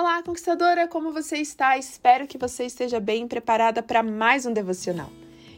Olá, conquistadora, como você está? Espero que você esteja bem preparada para mais um devocional.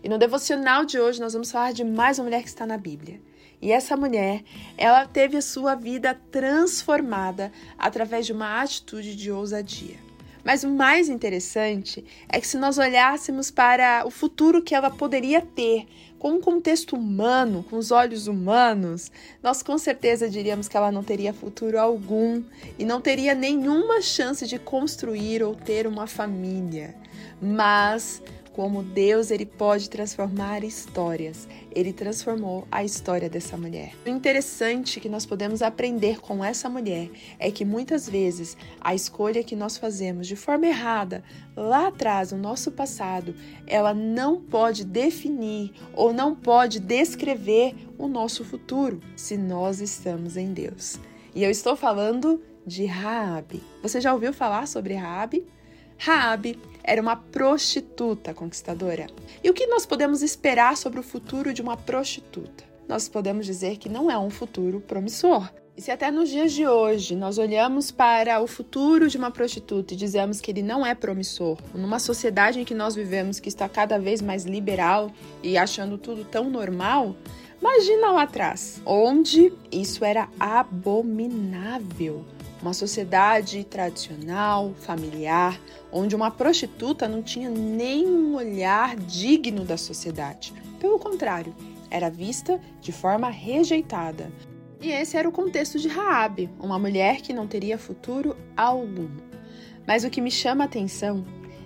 E no devocional de hoje nós vamos falar de mais uma mulher que está na Bíblia. E essa mulher, ela teve a sua vida transformada através de uma atitude de ousadia. Mas o mais interessante é que se nós olhássemos para o futuro que ela poderia ter com um contexto humano, com os olhos humanos, nós com certeza diríamos que ela não teria futuro algum e não teria nenhuma chance de construir ou ter uma família. Mas como Deus ele pode transformar histórias. Ele transformou a história dessa mulher. O interessante que nós podemos aprender com essa mulher é que muitas vezes a escolha que nós fazemos de forma errada lá atrás, no nosso passado, ela não pode definir ou não pode descrever o nosso futuro se nós estamos em Deus. E eu estou falando de Raabe. Você já ouviu falar sobre Raabe? Raabe era uma prostituta conquistadora. E o que nós podemos esperar sobre o futuro de uma prostituta? Nós podemos dizer que não é um futuro promissor. E se até nos dias de hoje nós olhamos para o futuro de uma prostituta e dizemos que ele não é promissor, numa sociedade em que nós vivemos que está cada vez mais liberal e achando tudo tão normal, imagina lá atrás, onde isso era abominável uma sociedade tradicional, familiar, onde uma prostituta não tinha nenhum olhar digno da sociedade. Pelo contrário, era vista de forma rejeitada. E esse era o contexto de Raabe, uma mulher que não teria futuro algum. Mas o que me chama a atenção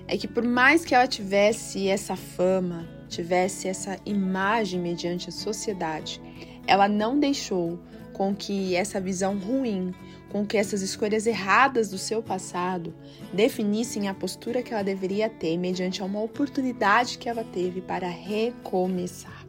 é que por mais que ela tivesse essa fama, tivesse essa imagem mediante a sociedade, ela não deixou com que essa visão ruim, com que essas escolhas erradas do seu passado definissem a postura que ela deveria ter mediante uma oportunidade que ela teve para recomeçar.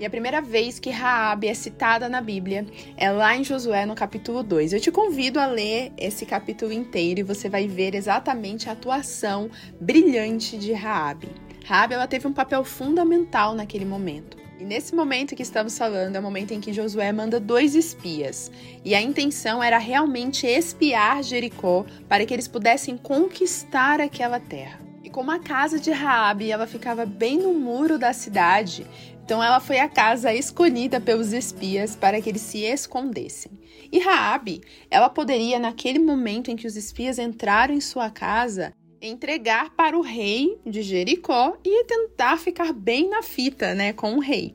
E a primeira vez que Raabe é citada na Bíblia é lá em Josué no capítulo 2. Eu te convido a ler esse capítulo inteiro e você vai ver exatamente a atuação brilhante de Raabe. Raabe ela teve um papel fundamental naquele momento. E nesse momento que estamos falando é o momento em que Josué manda dois espias. E a intenção era realmente espiar Jericó para que eles pudessem conquistar aquela terra. E como a casa de Raabe ela ficava bem no muro da cidade, então ela foi a casa escolhida pelos espias para que eles se escondessem. E Raabe, ela poderia naquele momento em que os espias entraram em sua casa, entregar para o rei de Jericó e tentar ficar bem na fita, né, com o rei.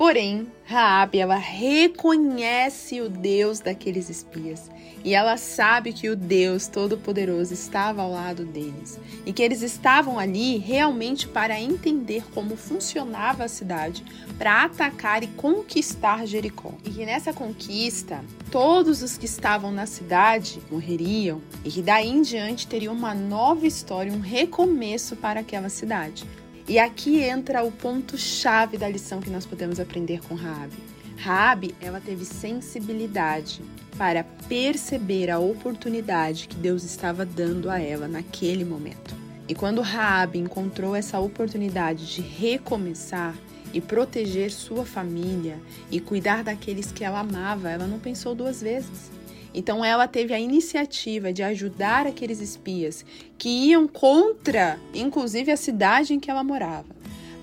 Porém, Raabe, ela reconhece o Deus daqueles espias e ela sabe que o Deus Todo-Poderoso estava ao lado deles e que eles estavam ali realmente para entender como funcionava a cidade, para atacar e conquistar Jericó. E que nessa conquista, todos os que estavam na cidade morreriam e que daí em diante teriam uma nova história, um recomeço para aquela cidade. E aqui entra o ponto chave da lição que nós podemos aprender com Raabe. Raabe, ela teve sensibilidade para perceber a oportunidade que Deus estava dando a ela naquele momento. E quando Raabe encontrou essa oportunidade de recomeçar e proteger sua família e cuidar daqueles que ela amava, ela não pensou duas vezes. Então ela teve a iniciativa de ajudar aqueles espias que iam contra, inclusive, a cidade em que ela morava.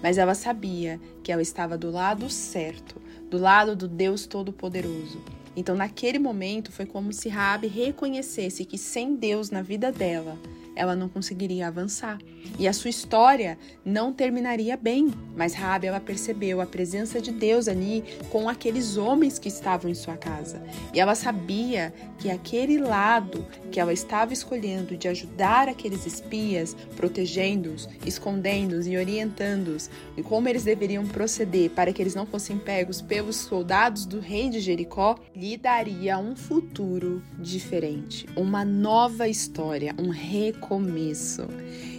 Mas ela sabia que ela estava do lado certo, do lado do Deus Todo-Poderoso. Então, naquele momento, foi como se Raabe reconhecesse que sem Deus na vida dela, ela não conseguiria avançar. E a sua história não terminaria bem. Mas Rabi ela percebeu a presença de Deus ali com aqueles homens que estavam em sua casa. E ela sabia que aquele lado que ela estava escolhendo de ajudar aqueles espias, protegendo-os, escondendo-os e orientando-os e como eles deveriam proceder para que eles não fossem pegos pelos soldados do rei de Jericó, lhe daria um futuro diferente, uma nova história, um recomeço começo.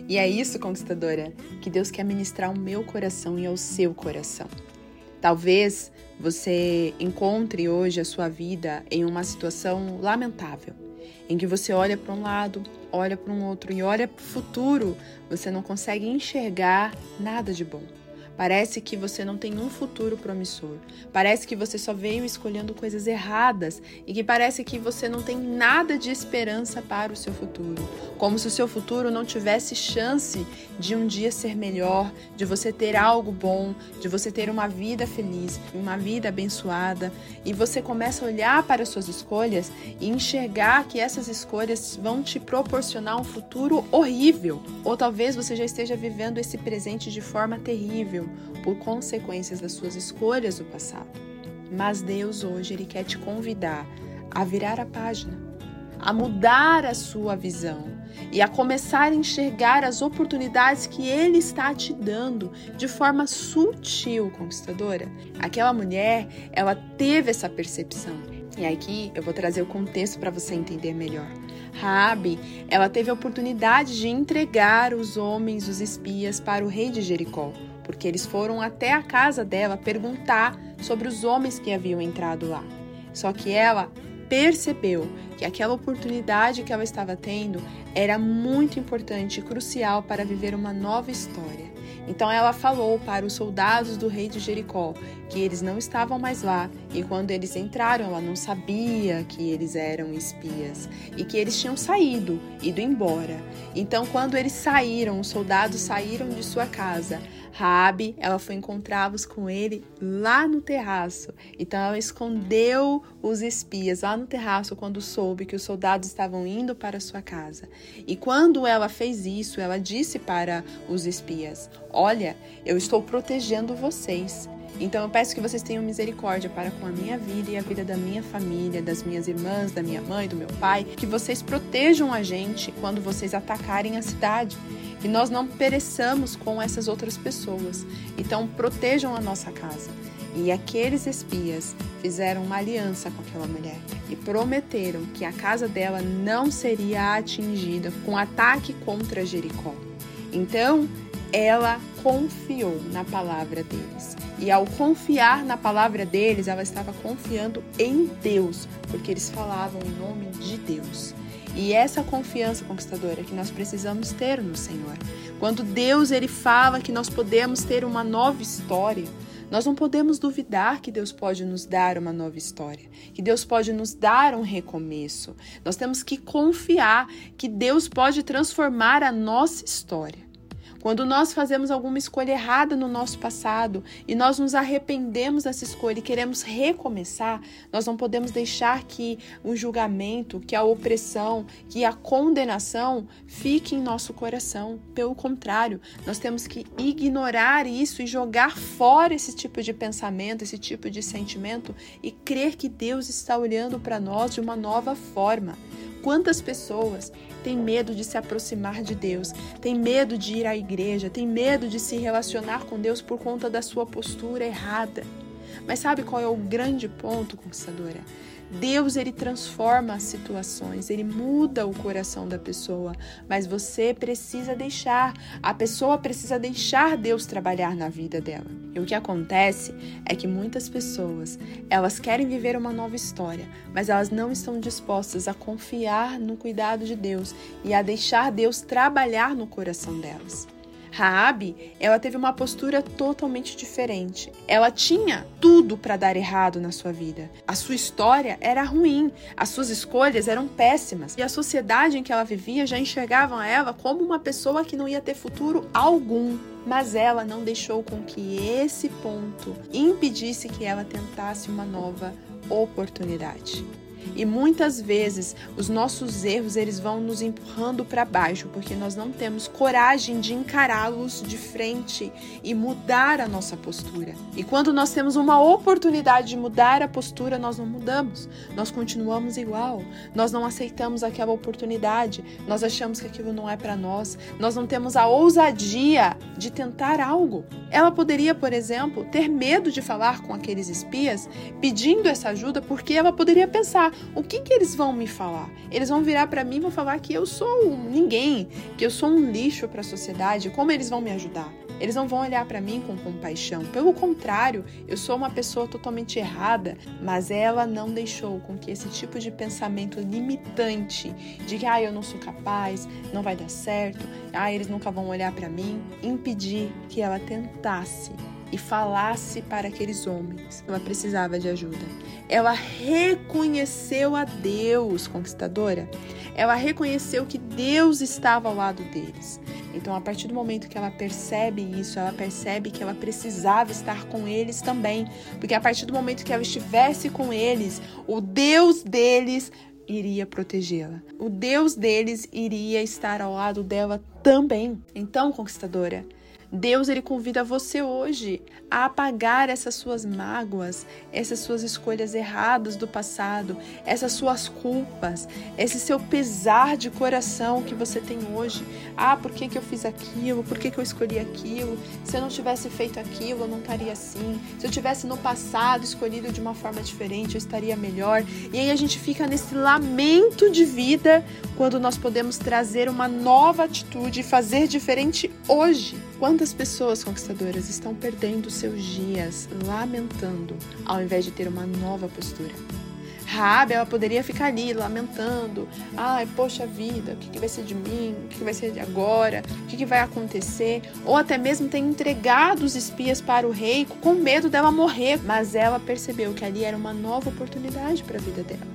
E é isso, conquistadora, que Deus quer ministrar ao meu coração e ao seu coração. Talvez você encontre hoje a sua vida em uma situação lamentável, em que você olha para um lado, olha para um outro e olha para o futuro, você não consegue enxergar nada de bom. Parece que você não tem um futuro promissor. Parece que você só veio escolhendo coisas erradas e que parece que você não tem nada de esperança para o seu futuro. Como se o seu futuro não tivesse chance de um dia ser melhor, de você ter algo bom, de você ter uma vida feliz, uma vida abençoada. E você começa a olhar para as suas escolhas e enxergar que essas escolhas vão te proporcionar um futuro horrível. Ou talvez você já esteja vivendo esse presente de forma terrível por consequências das suas escolhas do passado. Mas Deus hoje ele quer te convidar a virar a página, a mudar a sua visão e a começar a enxergar as oportunidades que ele está te dando de forma sutil, conquistadora. Aquela mulher, ela teve essa percepção. E aqui eu vou trazer o contexto para você entender melhor. Raabe, ela teve a oportunidade de entregar os homens, os espias, para o rei de Jericó porque eles foram até a casa dela perguntar sobre os homens que haviam entrado lá. Só que ela percebeu que aquela oportunidade que ela estava tendo era muito importante e crucial para viver uma nova história. Então ela falou para os soldados do rei de Jericó que eles não estavam mais lá e quando eles entraram ela não sabia que eles eram espias e que eles tinham saído, ido embora. Então quando eles saíram, os soldados saíram de sua casa, Raabe, ela foi encontrá-los com ele lá no terraço. Então ela escondeu os espias lá no terraço quando soube que os soldados estavam indo para sua casa. E quando ela fez isso, ela disse para os espias: "Olha, eu estou protegendo vocês. Então eu peço que vocês tenham misericórdia para com a minha vida e a vida da minha família, das minhas irmãs, da minha mãe, do meu pai, que vocês protejam a gente quando vocês atacarem a cidade que nós não pereçamos com essas outras pessoas. Então, protejam a nossa casa. E aqueles espias fizeram uma aliança com aquela mulher e prometeram que a casa dela não seria atingida com ataque contra Jericó. Então, ela confiou na palavra deles. E ao confiar na palavra deles, ela estava confiando em Deus, porque eles falavam em nome de Deus. E essa confiança conquistadora que nós precisamos ter no Senhor. Quando Deus ele fala que nós podemos ter uma nova história, nós não podemos duvidar que Deus pode nos dar uma nova história, que Deus pode nos dar um recomeço. Nós temos que confiar que Deus pode transformar a nossa história. Quando nós fazemos alguma escolha errada no nosso passado e nós nos arrependemos dessa escolha e queremos recomeçar, nós não podemos deixar que o julgamento, que a opressão, que a condenação fique em nosso coração. Pelo contrário, nós temos que ignorar isso e jogar fora esse tipo de pensamento, esse tipo de sentimento e crer que Deus está olhando para nós de uma nova forma. Quantas pessoas têm medo de se aproximar de Deus, têm medo de ir à igreja, têm medo de se relacionar com Deus por conta da sua postura errada? Mas sabe qual é o grande ponto, conquistadora? Deus ele transforma as situações, ele muda o coração da pessoa, mas você precisa deixar, a pessoa precisa deixar Deus trabalhar na vida dela. E o que acontece é que muitas pessoas, elas querem viver uma nova história, mas elas não estão dispostas a confiar no cuidado de Deus e a deixar Deus trabalhar no coração delas. Raabe, ela teve uma postura totalmente diferente. Ela tinha tudo para dar errado na sua vida. A sua história era ruim, as suas escolhas eram péssimas e a sociedade em que ela vivia já enxergava ela como uma pessoa que não ia ter futuro algum. Mas ela não deixou com que esse ponto impedisse que ela tentasse uma nova oportunidade. E muitas vezes os nossos erros eles vão nos empurrando para baixo porque nós não temos coragem de encará-los de frente e mudar a nossa postura. E quando nós temos uma oportunidade de mudar a postura, nós não mudamos. Nós continuamos igual. Nós não aceitamos aquela oportunidade. Nós achamos que aquilo não é para nós. Nós não temos a ousadia de tentar algo. Ela poderia, por exemplo, ter medo de falar com aqueles espias pedindo essa ajuda porque ela poderia pensar: o que, que eles vão me falar? Eles vão virar para mim e vão falar que eu sou ninguém, que eu sou um lixo para a sociedade. Como eles vão me ajudar? Eles não vão olhar para mim com compaixão. Pelo contrário, eu sou uma pessoa totalmente errada, mas ela não deixou com que esse tipo de pensamento limitante de que ah, eu não sou capaz, não vai dar certo, ah, eles nunca vão olhar para mim, impedir que ela tentasse e falasse para aqueles homens. Ela precisava de ajuda. Ela reconheceu a Deus, conquistadora. Ela reconheceu que Deus estava ao lado deles. Então, a partir do momento que ela percebe isso, ela percebe que ela precisava estar com eles também. Porque a partir do momento que ela estivesse com eles, o Deus deles iria protegê-la. O Deus deles iria estar ao lado dela também. Então, conquistadora, Deus ele convida você hoje a apagar essas suas mágoas, essas suas escolhas erradas do passado, essas suas culpas, esse seu pesar de coração que você tem hoje. Ah, por que, que eu fiz aquilo? Por que, que eu escolhi aquilo? Se eu não tivesse feito aquilo, eu não estaria assim. Se eu tivesse no passado escolhido de uma forma diferente, eu estaria melhor. E aí a gente fica nesse lamento de vida quando nós podemos trazer uma nova atitude e fazer diferente hoje. Quantas pessoas conquistadoras estão perdendo seus dias lamentando ao invés de ter uma nova postura? Rabi, ela poderia ficar ali lamentando. Ai, poxa vida, o que, vai ser de mim? O que, vai ser de agora? O que vai acontecer? Ou até mesmo ter entregado os espias para o rei com medo dela morrer. Mas ela percebeu que ali era uma nova oportunidade para a vida dela.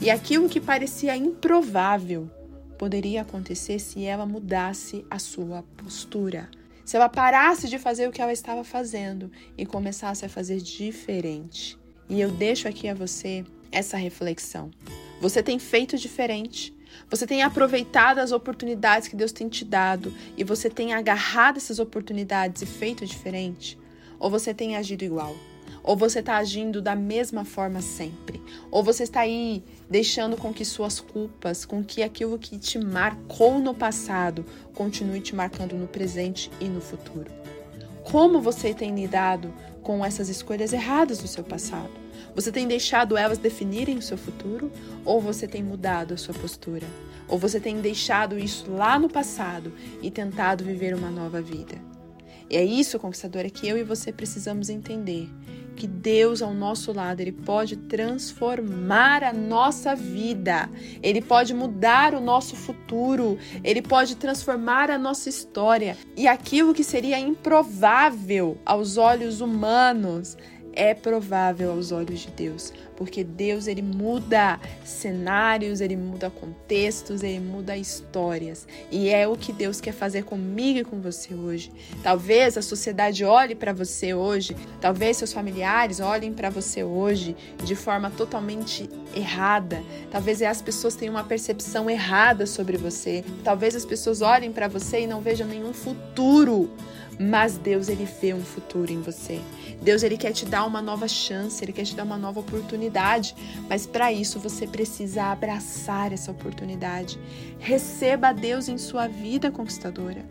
E aquilo que parecia improvável poderia acontecer se ela mudasse a sua postura se ela parasse de fazer o que ela estava fazendo e começasse a fazer diferente. E eu deixo aqui a você essa reflexão. Você tem feito diferente. Você tem aproveitado as oportunidades que Deus tem te dado e você tem agarrado essas oportunidades e feito diferente? Ou você tem agido igual? Ou você está agindo da mesma forma sempre? Ou você está aí deixando com que suas culpas, com que aquilo que te marcou no passado, continue te marcando no presente e no futuro? Como você tem lidado com essas escolhas erradas do seu passado? Você tem deixado elas definirem o seu futuro ou você tem mudado a sua postura? Ou você tem deixado isso lá no passado e tentado viver uma nova vida? E é isso, conquistadora, que eu e você precisamos entender que Deus ao nosso lado, ele pode transformar a nossa vida. Ele pode mudar o nosso futuro, ele pode transformar a nossa história. E aquilo que seria improvável aos olhos humanos, é provável aos olhos de Deus, porque Deus ele muda cenários, ele muda contextos, ele muda histórias. E é o que Deus quer fazer comigo e com você hoje. Talvez a sociedade olhe para você hoje, talvez seus familiares olhem para você hoje de forma totalmente errada. Talvez as pessoas tenham uma percepção errada sobre você. Talvez as pessoas olhem para você e não vejam nenhum futuro mas Deus ele vê um futuro em você. Deus ele quer te dar uma nova chance, ele quer te dar uma nova oportunidade, mas para isso você precisa abraçar essa oportunidade. Receba Deus em sua vida conquistadora.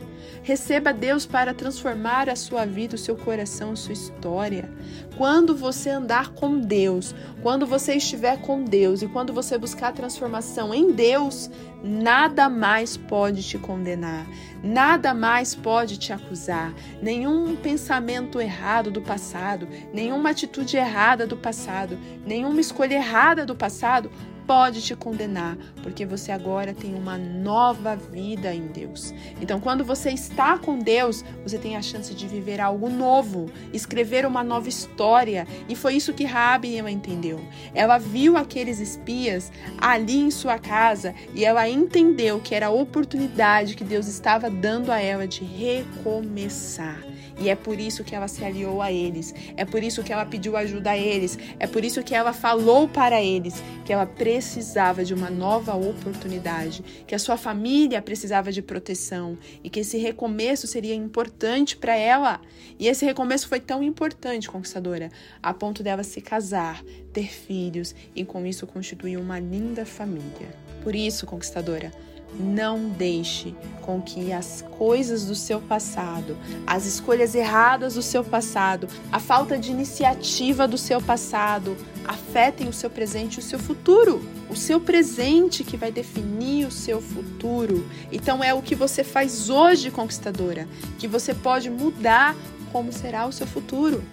Receba Deus para transformar a sua vida, o seu coração, a sua história. Quando você andar com Deus, quando você estiver com Deus e quando você buscar transformação em Deus, nada mais pode te condenar, nada mais pode te acusar, nenhum pensamento errado do passado, nenhuma atitude errada do passado, nenhuma escolha errada do passado pode te condenar, porque você agora tem uma nova vida em Deus. Então, quando você está com Deus, você tem a chance de viver algo novo, escrever uma nova história. E foi isso que Rabi entendeu. Ela viu aqueles espias ali em sua casa e ela entendeu que era a oportunidade que Deus estava dando a ela de recomeçar. E é por isso que ela se aliou a eles. É por isso que ela pediu ajuda a eles. É por isso que ela falou para eles que ela precisava de uma nova oportunidade, que a sua família precisava de proteção e que esse recomeço seria importante para ela. E esse recomeço foi tão importante, conquistadora, a ponto dela se casar, ter filhos e com isso constituir uma linda família. Por isso, conquistadora, Não deixe com que as coisas do seu passado, as escolhas erradas do seu passado, a falta de iniciativa do seu passado afetem o seu presente e o seu futuro. O seu presente que vai definir o seu futuro. Então é o que você faz hoje, conquistadora, que você pode mudar como será o seu futuro.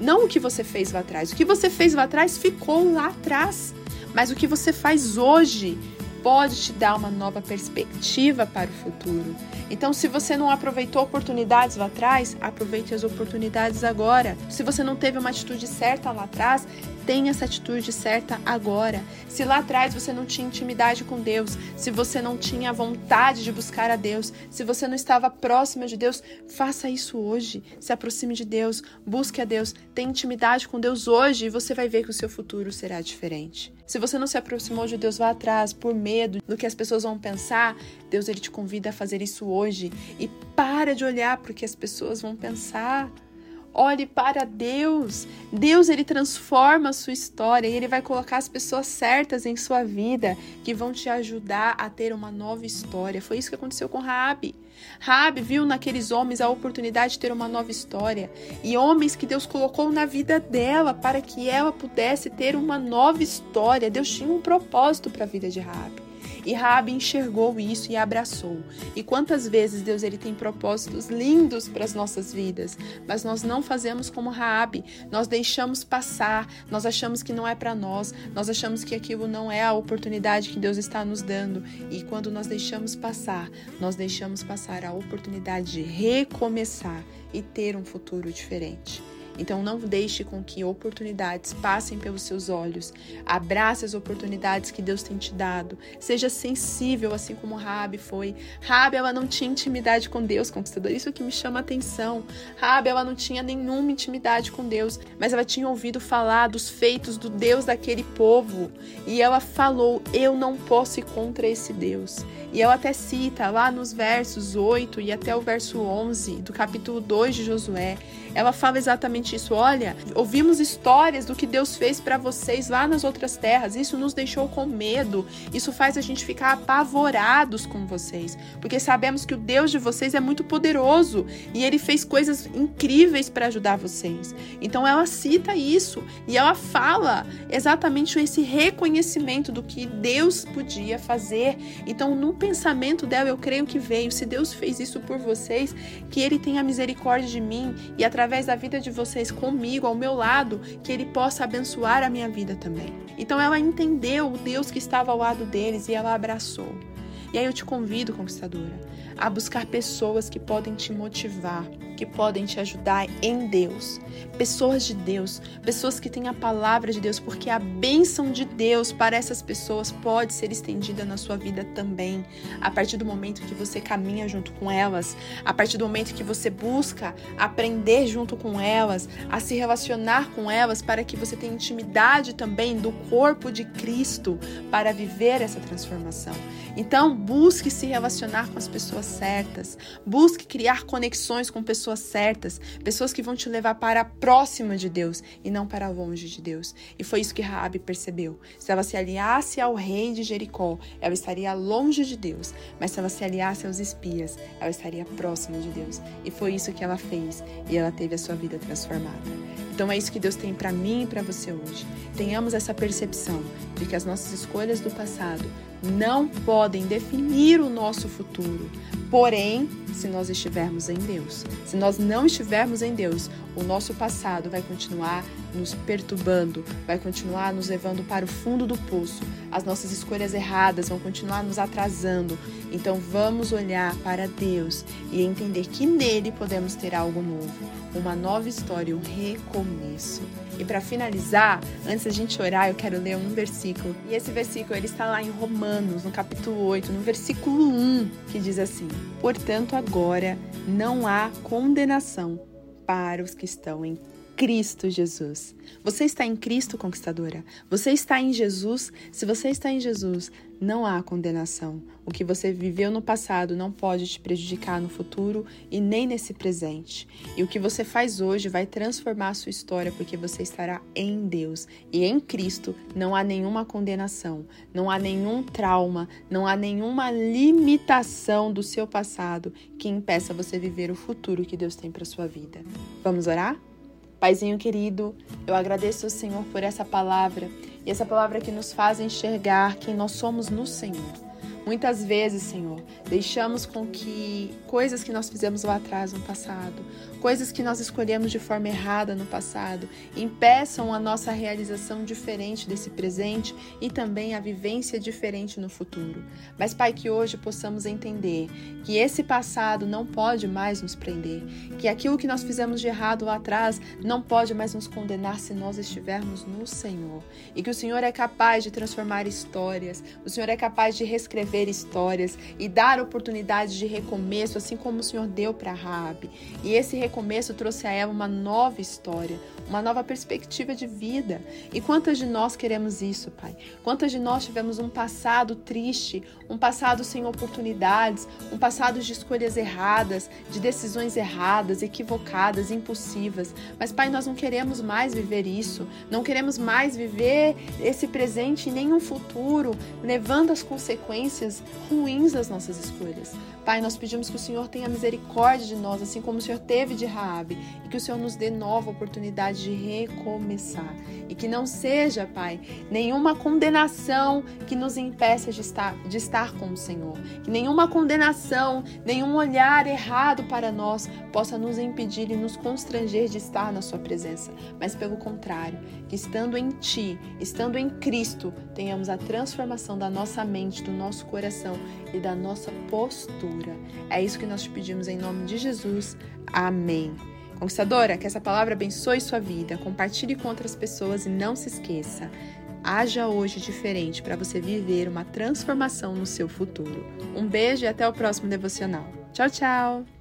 Não o que você fez lá atrás. O que você fez lá atrás ficou lá atrás. Mas o que você faz hoje pode te dar uma nova perspectiva para o futuro. Então, se você não aproveitou oportunidades lá atrás, aproveite as oportunidades agora. Se você não teve uma atitude certa lá atrás, tenha essa atitude certa agora. Se lá atrás você não tinha intimidade com Deus, se você não tinha vontade de buscar a Deus, se você não estava próxima de Deus, faça isso hoje. Se aproxime de Deus, busque a Deus, tenha intimidade com Deus hoje e você vai ver que o seu futuro será diferente. Se você não se aproximou de Deus lá atrás por medo do que as pessoas vão pensar, Deus ele te convida a fazer isso hoje e para de olhar para o que as pessoas vão pensar. Olhe para Deus. Deus ele transforma a sua história e ele vai colocar as pessoas certas em sua vida que vão te ajudar a ter uma nova história. Foi isso que aconteceu com Raabe. Raabe viu naqueles homens a oportunidade de ter uma nova história e homens que Deus colocou na vida dela para que ela pudesse ter uma nova história. Deus tinha um propósito para a vida de Raabe. E Raabe enxergou isso e abraçou. E quantas vezes Deus ele tem propósitos lindos para as nossas vidas, mas nós não fazemos como Raabe. Nós deixamos passar, nós achamos que não é para nós, nós achamos que aquilo não é a oportunidade que Deus está nos dando. E quando nós deixamos passar, nós deixamos passar a oportunidade de recomeçar e ter um futuro diferente. Então não deixe com que oportunidades passem pelos seus olhos. Abrace as oportunidades que Deus tem te dado. Seja sensível, assim como Rabi foi. Rabi, ela não tinha intimidade com Deus, conquistador. Isso que me chama a atenção. Rabi, ela não tinha nenhuma intimidade com Deus, mas ela tinha ouvido falar dos feitos do Deus daquele povo. E ela falou: Eu não posso ir contra esse Deus. E ela até cita lá nos versos 8 e até o verso 11 do capítulo 2 de Josué. Ela fala exatamente isso. Olha, ouvimos histórias do que Deus fez para vocês lá nas outras terras. Isso nos deixou com medo. Isso faz a gente ficar apavorados com vocês, porque sabemos que o Deus de vocês é muito poderoso e ele fez coisas incríveis para ajudar vocês. Então ela cita isso e ela fala exatamente esse reconhecimento do que Deus podia fazer. Então, no pensamento dela, eu creio que veio. Se Deus fez isso por vocês, que Ele tenha misericórdia de mim e através da vida de vocês comigo, ao meu lado, que Ele possa abençoar a minha vida também. Então ela entendeu o Deus que estava ao lado deles e ela abraçou. E aí eu te convido, conquistadora, a buscar pessoas que podem te motivar, que podem te ajudar em Deus. Pessoas de Deus, pessoas que têm a palavra de Deus, porque a bênção de Deus para essas pessoas pode ser estendida na sua vida também. A partir do momento que você caminha junto com elas, a partir do momento que você busca aprender junto com elas, a se relacionar com elas, para que você tenha intimidade também do corpo de Cristo para viver essa transformação. Então, busque se relacionar com as pessoas certas, busque criar conexões com pessoas pessoas certas, pessoas que vão te levar para próxima de Deus e não para longe de Deus. E foi isso que Raabe percebeu. Se ela se aliasse ao rei de Jericó, ela estaria longe de Deus, mas se ela se aliasse aos espias, ela estaria próxima de Deus. E foi isso que ela fez e ela teve a sua vida transformada. Então é isso que Deus tem para mim e para você hoje. Tenhamos essa percepção de que as nossas escolhas do passado não podem definir o nosso futuro. Porém, se nós estivermos em Deus, se nós não estivermos em Deus, o nosso passado vai continuar nos perturbando, vai continuar nos levando para o fundo do poço. As nossas escolhas erradas vão continuar nos atrasando. Então vamos olhar para Deus e entender que nele podemos ter algo novo, uma nova história, um recomeço. E para finalizar, antes da gente orar, eu quero ler um versículo. E esse versículo ele está lá em Romanos, no capítulo 8, no versículo 1, que diz assim: Portanto, agora não há condenação para os que estão em Cristo Jesus. Você está em Cristo, conquistadora. Você está em Jesus. Se você está em Jesus, não há condenação. O que você viveu no passado não pode te prejudicar no futuro e nem nesse presente. E o que você faz hoje vai transformar a sua história porque você estará em Deus. E em Cristo não há nenhuma condenação, não há nenhum trauma, não há nenhuma limitação do seu passado que impeça você viver o futuro que Deus tem para sua vida. Vamos orar? Paizinho querido, eu agradeço ao Senhor por essa palavra e essa palavra que nos faz enxergar quem nós somos no Senhor. Muitas vezes, Senhor, deixamos com que coisas que nós fizemos lá atrás no passado, coisas que nós escolhemos de forma errada no passado impeçam a nossa realização diferente desse presente e também a vivência diferente no futuro. Mas, Pai, que hoje possamos entender que esse passado não pode mais nos prender, que aquilo que nós fizemos de errado lá atrás não pode mais nos condenar se nós estivermos no Senhor. E que o Senhor é capaz de transformar histórias, o Senhor é capaz de reescrever histórias e dar oportunidades de recomeço, assim como o Senhor deu para Raabe. E esse recomeço trouxe a ela uma nova história, uma nova perspectiva de vida. E quantas de nós queremos isso, Pai? Quantas de nós tivemos um passado triste, um passado sem oportunidades, um passado de escolhas erradas, de decisões erradas, equivocadas, impulsivas. Mas, Pai, nós não queremos mais viver isso, não queremos mais viver esse presente e nem um futuro, levando as consequências ruins das nossas escolhas. Pai, nós pedimos que o Senhor tenha misericórdia de nós, assim como o Senhor teve de Raabe, e que o Senhor nos dê nova oportunidade de recomeçar. E que não seja, Pai, nenhuma condenação que nos impeça de estar, de estar com o Senhor. Que nenhuma condenação, nenhum olhar errado para nós possa nos impedir e nos constranger de estar na Sua presença. Mas pelo contrário, que estando em Ti, estando em Cristo, tenhamos a transformação da nossa mente, do nosso coração e da nossa postura. É isso que nós te pedimos em nome de Jesus. Amém. Conquistadora, que essa palavra abençoe sua vida, compartilhe com outras pessoas e não se esqueça. Haja hoje diferente para você viver uma transformação no seu futuro. Um beijo e até o próximo devocional. Tchau, tchau!